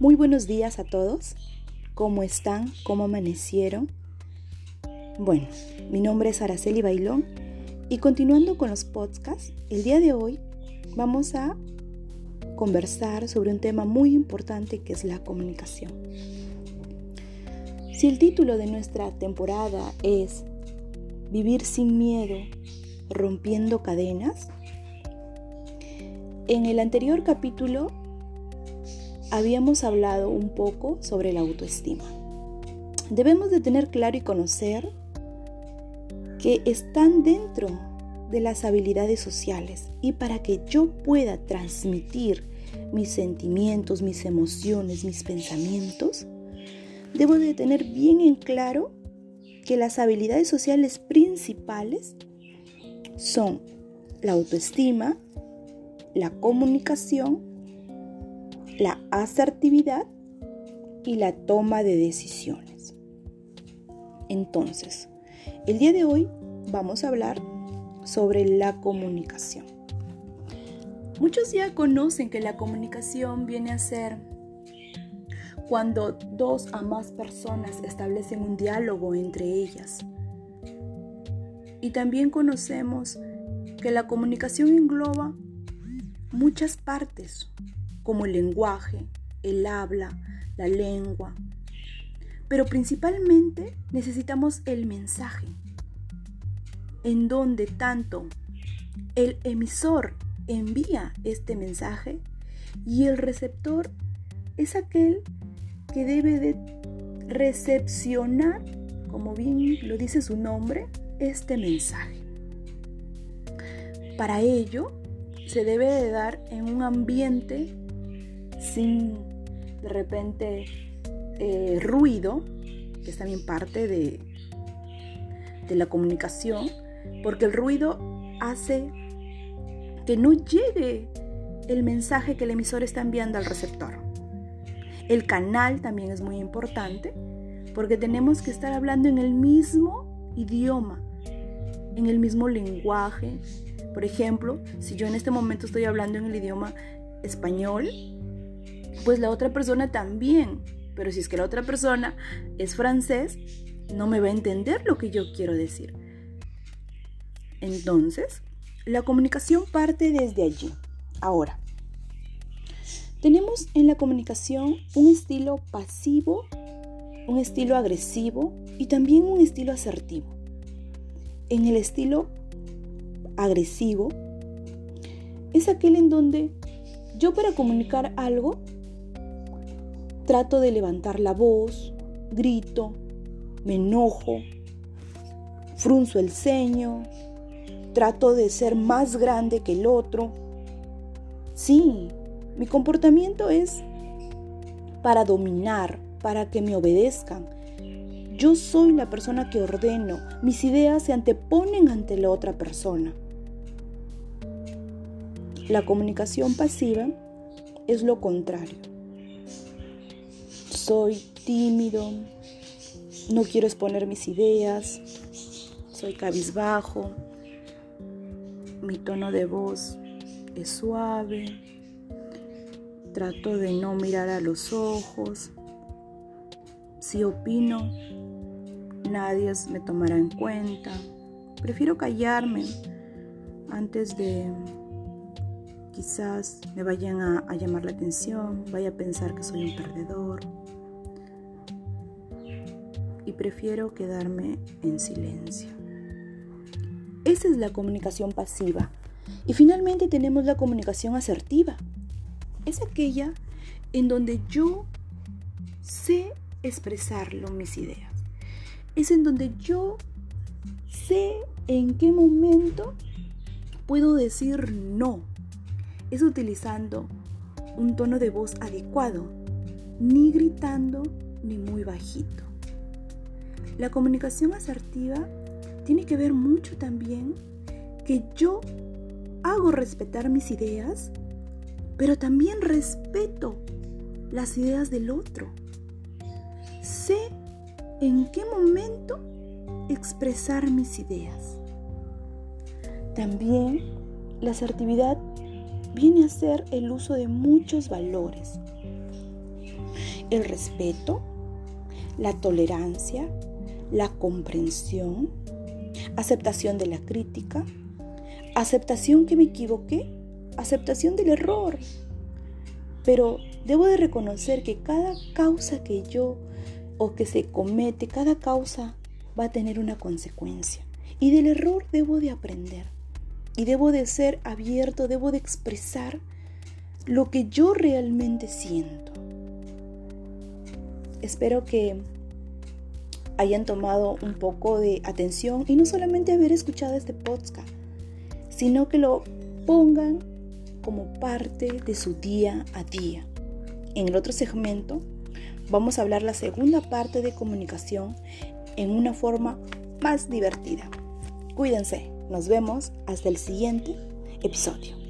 Muy buenos días a todos. ¿Cómo están? ¿Cómo amanecieron? Bueno, mi nombre es Araceli Bailón y continuando con los podcasts, el día de hoy vamos a conversar sobre un tema muy importante que es la comunicación. Si el título de nuestra temporada es Vivir sin miedo, rompiendo cadenas, en el anterior capítulo habíamos hablado un poco sobre la autoestima. Debemos de tener claro y conocer que están dentro de las habilidades sociales y para que yo pueda transmitir mis sentimientos, mis emociones, mis pensamientos, debo de tener bien en claro que las habilidades sociales principales son la autoestima, la comunicación, la asertividad y la toma de decisiones. Entonces, el día de hoy vamos a hablar sobre la comunicación. Muchos ya conocen que la comunicación viene a ser cuando dos a más personas establecen un diálogo entre ellas. Y también conocemos que la comunicación engloba muchas partes, como el lenguaje, el habla, la lengua. Pero principalmente necesitamos el mensaje, en donde tanto el emisor envía este mensaje y el receptor es aquel que debe de recepcionar, como bien lo dice su nombre, este mensaje. Para ello, se debe de dar en un ambiente sin de repente eh, ruido, que es también parte de, de la comunicación, porque el ruido hace que no llegue el mensaje que el emisor está enviando al receptor. El canal también es muy importante porque tenemos que estar hablando en el mismo idioma, en el mismo lenguaje, por ejemplo, si yo en este momento estoy hablando en el idioma español, pues la otra persona también. Pero si es que la otra persona es francés, no me va a entender lo que yo quiero decir. Entonces, la comunicación parte desde allí. Ahora, tenemos en la comunicación un estilo pasivo, un estilo agresivo y también un estilo asertivo. En el estilo agresivo es aquel en donde yo para comunicar algo trato de levantar la voz, grito, me enojo, frunzo el ceño, trato de ser más grande que el otro. Sí, mi comportamiento es para dominar, para que me obedezcan. Yo soy la persona que ordeno, mis ideas se anteponen ante la otra persona. La comunicación pasiva es lo contrario. Soy tímido, no quiero exponer mis ideas, soy cabizbajo, mi tono de voz es suave, trato de no mirar a los ojos, si opino, nadie me tomará en cuenta, prefiero callarme antes de Quizás me vayan a, llamar la atención, vaya a pensar que soy un perdedor. Prefiero quedarme en silencio. Esa es la comunicación pasiva. Y finalmente tenemos la comunicación asertiva. Es aquella en donde yo sé expresarlo mis ideas. Es en donde yo sé en qué momento puedo decir no es utilizando un tono de voz adecuado, ni gritando ni muy bajito. La comunicación asertiva tiene que ver mucho también que yo hago respetar mis ideas, pero también respeto las ideas del otro. Sé en qué momento expresar mis ideas. También la asertividad viene a ser el uso de muchos valores. el respeto, la tolerancia, la comprensión, aceptación de la crítica, aceptación que me equivoqué, aceptación del error. Pero debo de reconocer que cada causa que yo o que se comete, cada causa va a tener una consecuencia. Y del error debo de aprender. Y debo de ser abierto, debo de expresar lo que yo realmente siento. Espero que hayan tomado un poco de atención y no solamente haber escuchado este podcast, sino que lo pongan como parte de su día a día. En el otro segmento vamos a hablar la segunda parte de comunicación en una forma más divertida. Cuídense, nos vemos hasta el siguiente episodio.